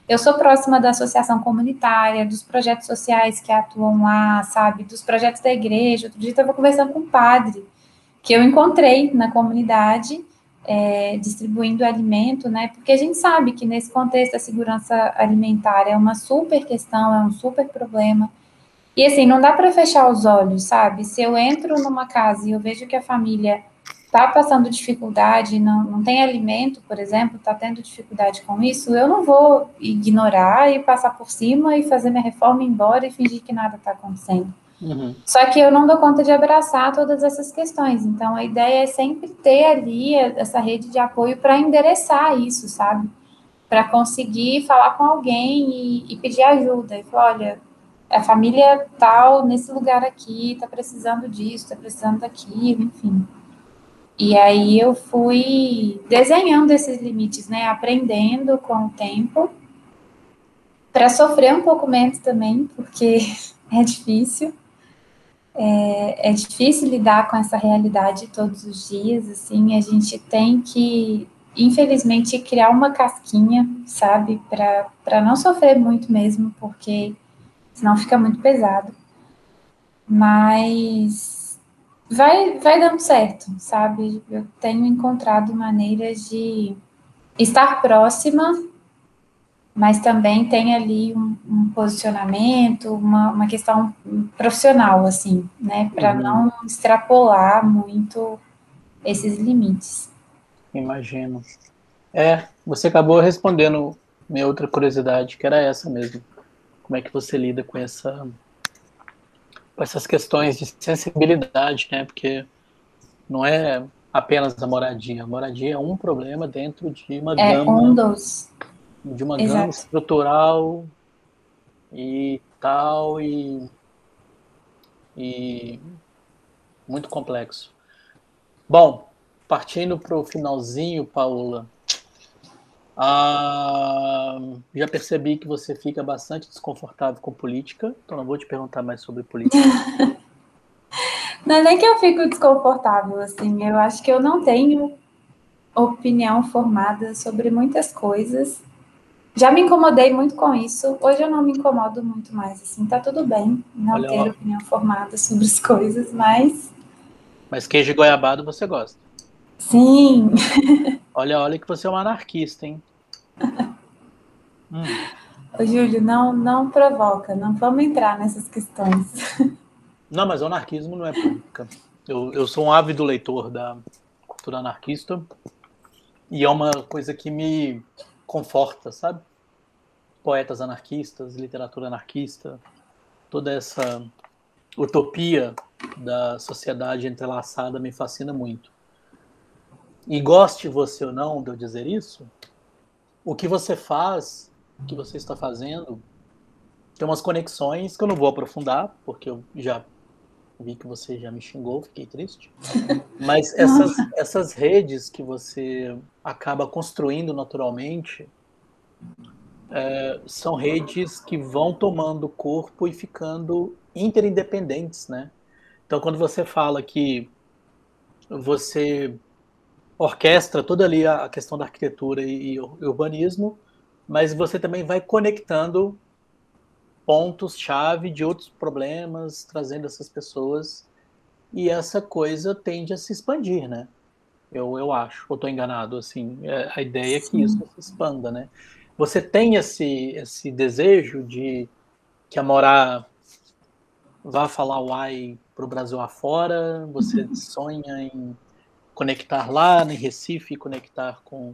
eu sou próxima da associação comunitária, dos projetos sociais que atuam lá, sabe, dos projetos da igreja. Outro dia eu estava conversando com um padre que eu encontrei na comunidade é, distribuindo alimento, né? Porque a gente sabe que nesse contexto a segurança alimentar é uma super questão, é um super problema. E assim, não dá para fechar os olhos, sabe? Se eu entro numa casa e eu vejo que a família está passando dificuldade, não, não tem alimento, por exemplo, está tendo dificuldade com isso, eu não vou ignorar e passar por cima e fazer minha reforma embora e fingir que nada está acontecendo. Uhum. Só que eu não dou conta de abraçar todas essas questões. Então, a ideia é sempre ter ali essa rede de apoio para endereçar isso, sabe? Para conseguir falar com alguém e, e pedir ajuda. E falar, olha, a família tal nesse lugar aqui está precisando disso, está precisando daquilo, enfim. E aí eu fui desenhando esses limites, né? Aprendendo com o tempo, para sofrer um pouco menos também, porque é difícil. É, é, difícil lidar com essa realidade todos os dias, assim, a gente tem que, infelizmente, criar uma casquinha, sabe, para não sofrer muito mesmo, porque senão fica muito pesado. Mas vai, vai dando certo, sabe? Eu tenho encontrado maneiras de estar próxima, mas também tem ali um, um posicionamento, uma, uma questão profissional, assim, né? Para uhum. não extrapolar muito esses limites. Imagino. É, você acabou respondendo minha outra curiosidade, que era essa mesmo. Como é que você lida com essa com essas questões de sensibilidade, né? Porque não é apenas a moradia. A moradia é um problema dentro de uma é gama. Um dos. De uma Exato. gama estrutural e tal, e, e muito complexo. Bom, partindo para o finalzinho, Paula, ah, já percebi que você fica bastante desconfortável com política, então não vou te perguntar mais sobre política. não é nem que eu fico desconfortável, assim, eu acho que eu não tenho opinião formada sobre muitas coisas. Já me incomodei muito com isso, hoje eu não me incomodo muito mais, assim, tá tudo bem não Olha, ter ó. opinião formada sobre as coisas, mas... Mas queijo goiabado você gosta? Sim. Olha, olha que você é um anarquista, hein? hum. Ô, Júlio, não, não provoca, não vamos entrar nessas questões. Não, mas o anarquismo não é pública. Eu, eu sou um ávido leitor da cultura anarquista e é uma coisa que me conforta, sabe? Poetas anarquistas, literatura anarquista, toda essa utopia da sociedade entrelaçada me fascina muito. E goste você ou não de eu dizer isso, o que você faz, o que você está fazendo, tem umas conexões que eu não vou aprofundar, porque eu já vi que você já me xingou, fiquei triste. Mas essas, essas redes que você acaba construindo naturalmente é, são redes que vão tomando corpo e ficando interindependentes, né? Então, quando você fala que você orquestra toda ali a questão da arquitetura e, urbanismo, mas você também vai conectando pontos-chave de outros problemas, trazendo essas pessoas, e essa coisa tende a se expandir, né? Eu, eu acho, ou estou enganado, assim, é, a ideia é que isso se expanda, né? Você tem esse, esse desejo de que a Morá vá falar uai para o Brasil afora? Você uhum. sonha em conectar lá em Recife, conectar com.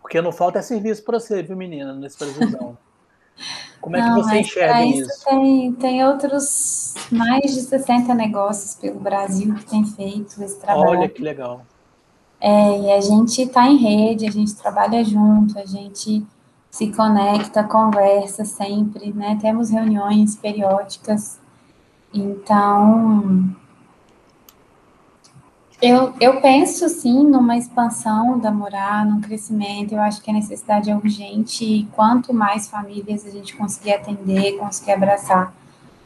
Porque não falta é serviço para você, viu, menina, nesse Brasilzão. Como é não, que você enxerga isso? isso? Tem, tem outros mais de 60 negócios pelo Brasil que têm feito esse trabalho. Olha que legal. É, e a gente está em rede, a gente trabalha junto, a gente se conecta, conversa sempre, né? Temos reuniões periódicas. Então, eu, eu penso, sim, numa expansão da Morar, num crescimento. Eu acho que a necessidade é urgente e quanto mais famílias a gente conseguir atender, conseguir abraçar,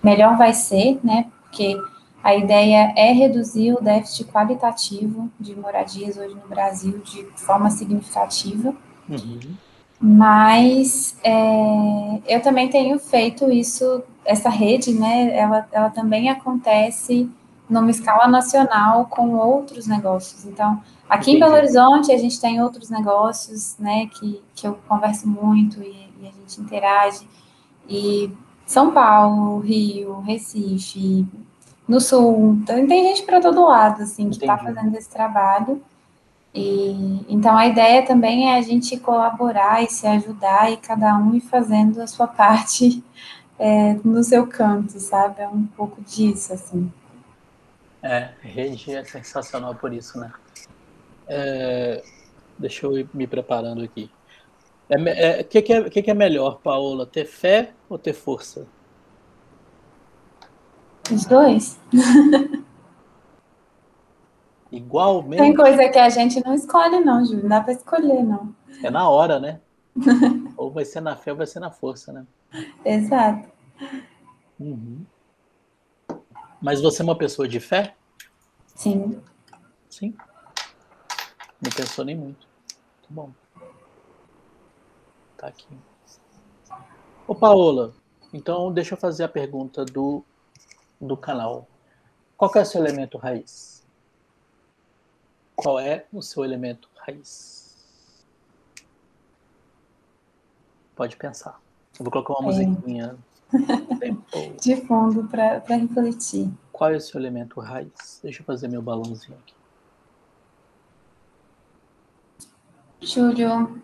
melhor vai ser, né? Porque a ideia é reduzir o déficit qualitativo de moradias hoje no Brasil de forma significativa. Uhum. Mas é, eu também tenho feito isso, essa rede, né? Ela, ela também acontece numa escala nacional com outros negócios. Então, aqui Entendi. em Belo Horizonte a gente tem outros negócios, né, que, que eu converso muito e, e a gente interage. E São Paulo, Rio, Recife, no sul. Então, tem gente para todo lado, assim, que está fazendo esse trabalho. E, então, a ideia também é a gente colaborar e se ajudar e cada um ir fazendo a sua parte é, no seu canto, sabe? É um pouco disso, assim. É, rede é sensacional por isso, né? É, deixa eu ir me preparando aqui. O é, é, que, que, é, que, que é melhor, Paola? Ter fé ou ter força? Os dois. Igual mesmo? Tem coisa que a gente não escolhe, não, Júlio. Não dá para escolher, não. É na hora, né? ou vai ser na fé ou vai ser na força, né? Exato. Uhum. Mas você é uma pessoa de fé? Sim. Sim. Não pensou nem muito. Muito bom. Tá aqui. Ô, Paola, então deixa eu fazer a pergunta do, do canal. Qual é o seu elemento raiz? Qual é o seu elemento raiz? Pode pensar. Eu vou colocar uma é. musiquinha. De fundo para refletir. Qual é o seu elemento raiz? Deixa eu fazer meu balãozinho aqui. Júlio,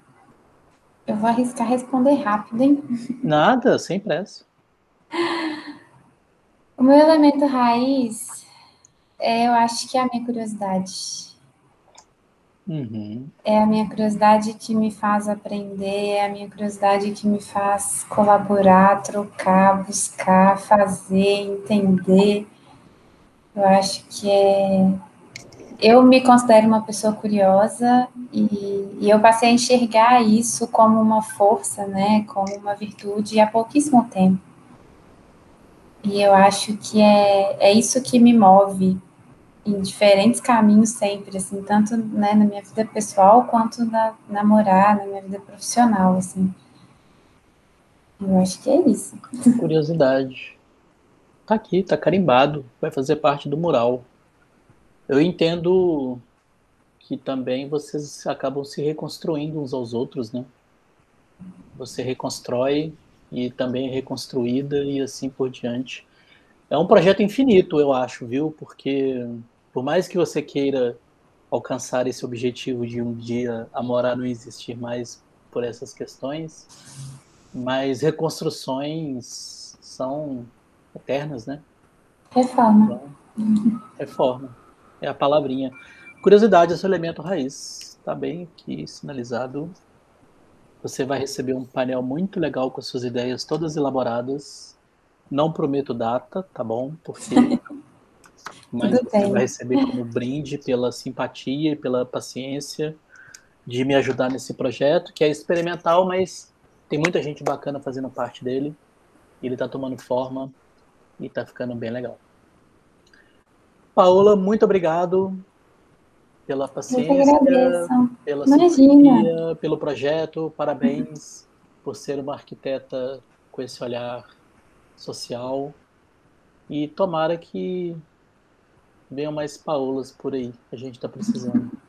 eu vou arriscar responder rápido, hein? Nada, sem pressa. O meu elemento raiz, é, eu acho que é a minha curiosidade. Uhum. É a minha curiosidade que me faz aprender, é a minha curiosidade que me faz colaborar, trocar, buscar, fazer, entender. Eu acho que é. Eu me considero uma pessoa curiosa e, e eu passei a enxergar isso como uma força, né, como uma virtude há pouquíssimo tempo. E eu acho que é, é isso que me move em diferentes caminhos sempre, assim, tanto né, na minha vida pessoal quanto na namorar, na minha vida profissional, assim. Eu acho que é isso. Curiosidade. Tá aqui, tá carimbado, vai fazer parte do mural. Eu entendo que também vocês acabam se reconstruindo uns aos outros, né? Você reconstrói e também é reconstruída e assim por diante. É um projeto infinito, eu acho, viu? Porque por mais que você queira alcançar esse objetivo de um dia a morar não existir mais por essas questões, mas reconstruções são eternas, né? Reforma. Então, reforma. É a palavrinha. Curiosidade é seu elemento raiz. Está bem aqui sinalizado. Você vai receber um painel muito legal com suas ideias todas elaboradas. Não prometo data, tá bom? Porque mas Tudo você bem. vai receber como brinde pela simpatia e pela paciência de me ajudar nesse projeto, que é experimental, mas tem muita gente bacana fazendo parte dele. Ele está tomando forma e está ficando bem legal. Paola, muito obrigado pela paciência, pela simpatia, pelo projeto. Parabéns por ser uma arquiteta com esse olhar social. E tomara que venham mais Paolas por aí, a gente está precisando.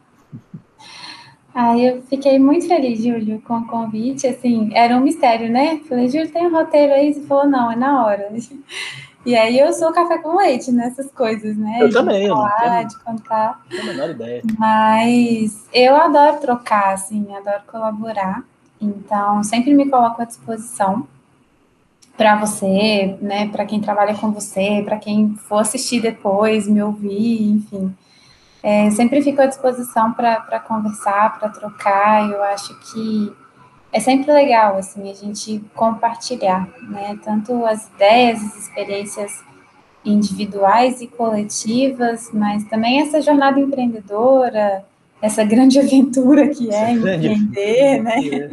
Ah, eu fiquei muito feliz, Júlio, com o convite. Assim, era um mistério, né? Falei, Júlio, tem um roteiro aí? Você falou, não, é na hora. E aí eu sou café com leite nessas coisas, né? Eu de também, falar, eu de contar. Não tenho a menor ideia. Mas eu adoro trocar, assim, adoro colaborar. Então, sempre me coloco à disposição para você, né, para quem trabalha com você, para quem for assistir depois, me ouvir, enfim. É, sempre fico à disposição para conversar, para trocar. Eu acho que é sempre legal, assim, a gente compartilhar, né, tanto as ideias, as experiências individuais e coletivas, mas também essa jornada empreendedora, essa grande aventura que é empreender, né?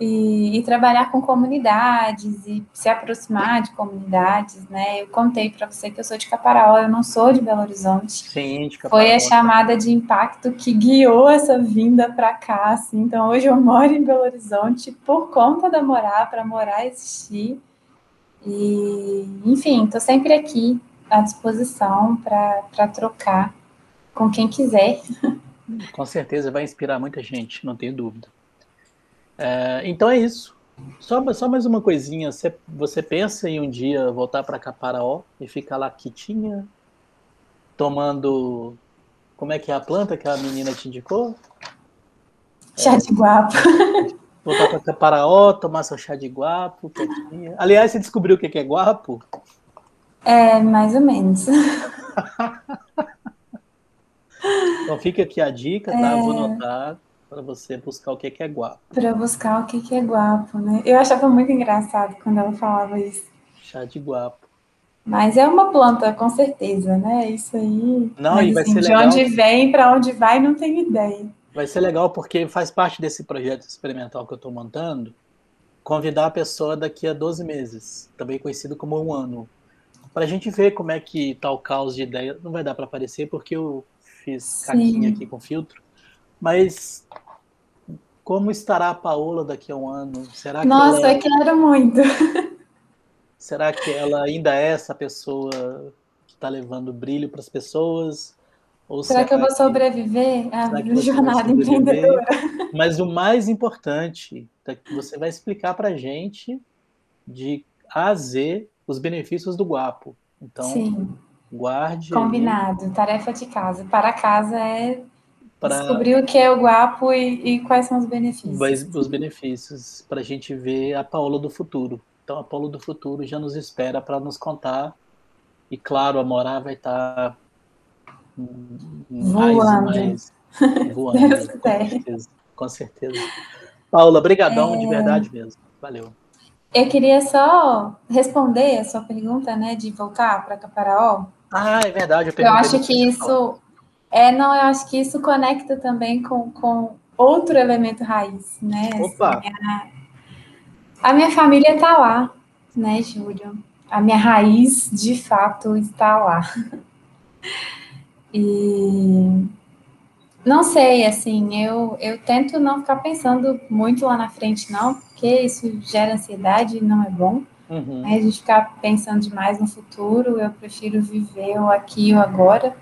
E, e, trabalhar com comunidades e se aproximar de comunidades, né? Eu contei para você que eu sou de Caparaó, eu não sou de Belo Horizonte. Sim, de Caparaó. Foi a chamada de impacto que guiou essa vinda para cá, assim. Então hoje eu moro em Belo Horizonte por conta da morar, para morar e existir. E, enfim, estou sempre aqui à disposição para trocar com quem quiser. Com certeza vai inspirar muita gente, não tenho dúvida. É, então é isso. Só, só mais uma coisinha. Você, você pensa em um dia voltar para Caparaó e ficar lá quietinha, tomando. Como é que é a planta que a menina te indicou? Chá de guapo. Voltar para Caparaó, tomar seu chá de guapo, quietinha. Aliás, você descobriu o que é guapo? É, mais ou menos. então fica aqui a dica, tá? É... Vou anotar para você buscar o que é guapo. Para buscar o que é guapo, né? Eu achava muito engraçado quando ela falava isso. Chá de guapo. Mas é uma planta, com certeza, né? Isso aí. Não, Mas, e vai assim, ser de legal. De onde vem, para onde vai, não tenho ideia. Vai ser legal porque faz parte desse projeto experimental que eu estou montando convidar a pessoa daqui a 12 meses, também conhecido como um ano, para a gente ver como é que tá o caos de ideia. Não vai dar para aparecer porque eu fiz caquinha aqui com filtro, mas como estará a Paola daqui a um ano? Será que Nossa, ela... eu quero muito. Será que ela ainda é essa pessoa que está levando brilho para as pessoas? Ou será, será que eu vou sobreviver à jornada empreendedora? Mas o mais importante é que você vai explicar para a gente de A a Z os benefícios do guapo. Então, Sim. guarde. Combinado, aí. tarefa de casa. Para casa é pra... descobrir o que é o guapo e, e quais são os benefícios. Os benefícios, para a gente ver a Paola do futuro. Então, a Paola do futuro já nos espera para nos contar. E, claro, a Morá vai estar tá voando. Mais, voando com, certeza, com certeza. Paula, brigadão é... de verdade mesmo. Valeu. Eu queria só responder a sua pergunta, né, de voltar para Caparaó. Ah, é verdade. Eu, eu acho que isso é, não, eu acho que isso conecta também com, com outro elemento raiz, né? Opa. Assim, a, a, minha família está lá, né, Júlio? A minha raiz, de fato, está lá. E não sei, assim, eu, eu tento não ficar pensando muito lá na frente, não, porque isso gera ansiedade e não é bom. Uhum. Né? A gente ficar pensando demais no futuro, eu prefiro viver o aqui e o agora.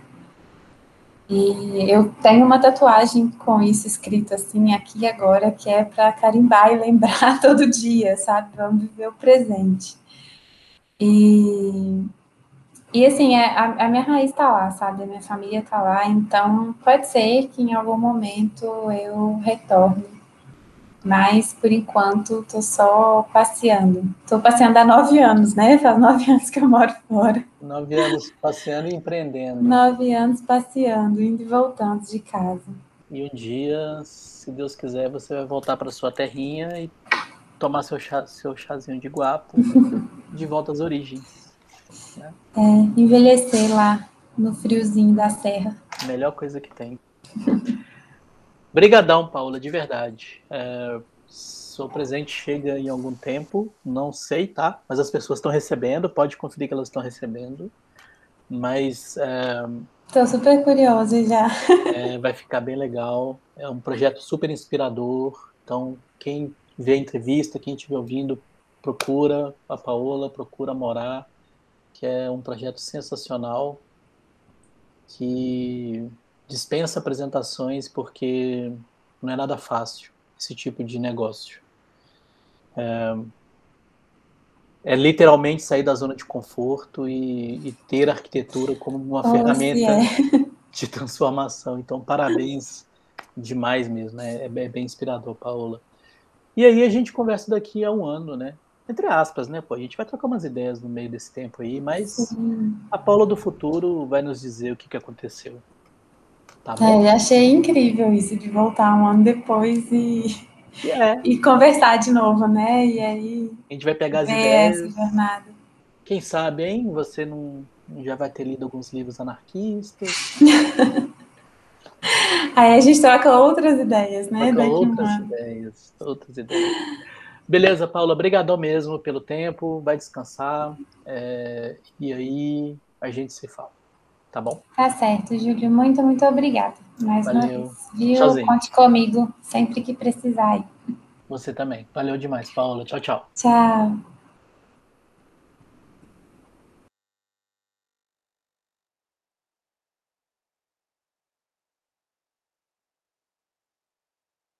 E eu tenho uma tatuagem com isso escrito assim, aqui e agora, que é para carimbar e lembrar todo dia, sabe? Vamos viver o presente. E e assim, é, a, a minha raiz está lá, sabe? A minha família está lá, então pode ser que em algum momento eu retorne. Mas por enquanto estou só passeando. Estou passeando há nove anos, né? Faz nove anos que eu moro fora. Nove anos passeando e empreendendo. Nove anos passeando, indo e voltando de casa. E um dia, se Deus quiser, você vai voltar para sua terrinha e tomar seu, chá, seu chazinho de guapo de volta às origens. Né? É, envelhecer lá no friozinho da serra. Melhor coisa que tem. Brigadão, Paula, de verdade. É, seu presente chega em algum tempo, não sei, tá? Mas as pessoas estão recebendo, pode conferir que elas estão recebendo. Mas. Estou é, super curiosa já. É, vai ficar bem legal. É um projeto super inspirador. Então, quem vê a entrevista, quem estiver ouvindo, procura a Paola, procura morar que é um projeto sensacional que dispensa apresentações porque não é nada fácil esse tipo de negócio. É, é literalmente sair da zona de conforto e, e ter a arquitetura como uma oh, ferramenta é. de transformação. Então, parabéns demais mesmo, né? é, é bem inspirador, Paola. E aí a gente conversa daqui a um ano, né? entre aspas, né? Pô, a gente vai trocar umas ideias no meio desse tempo aí, mas Sim. a Paula do futuro vai nos dizer o que, que aconteceu. Tá bom? É, achei incrível isso de voltar um ano depois e, é. e conversar de novo, né? E aí. A gente vai pegar as ideias. Essa jornada. Quem sabe, hein? Você não já vai ter lido alguns livros anarquistas. aí a gente troca outras ideias, né? Troca outras ideias, outras ideias. Beleza, Paula, obrigadão mesmo pelo tempo, vai descansar, é, e aí a gente se fala, tá bom? Tá certo, Júlio, muito, muito obrigada. Mais Valeu. uma vez, viu? Tchauzinho. Conte comigo sempre que precisar. Você também. Valeu demais, Paula. Tchau, tchau. Tchau.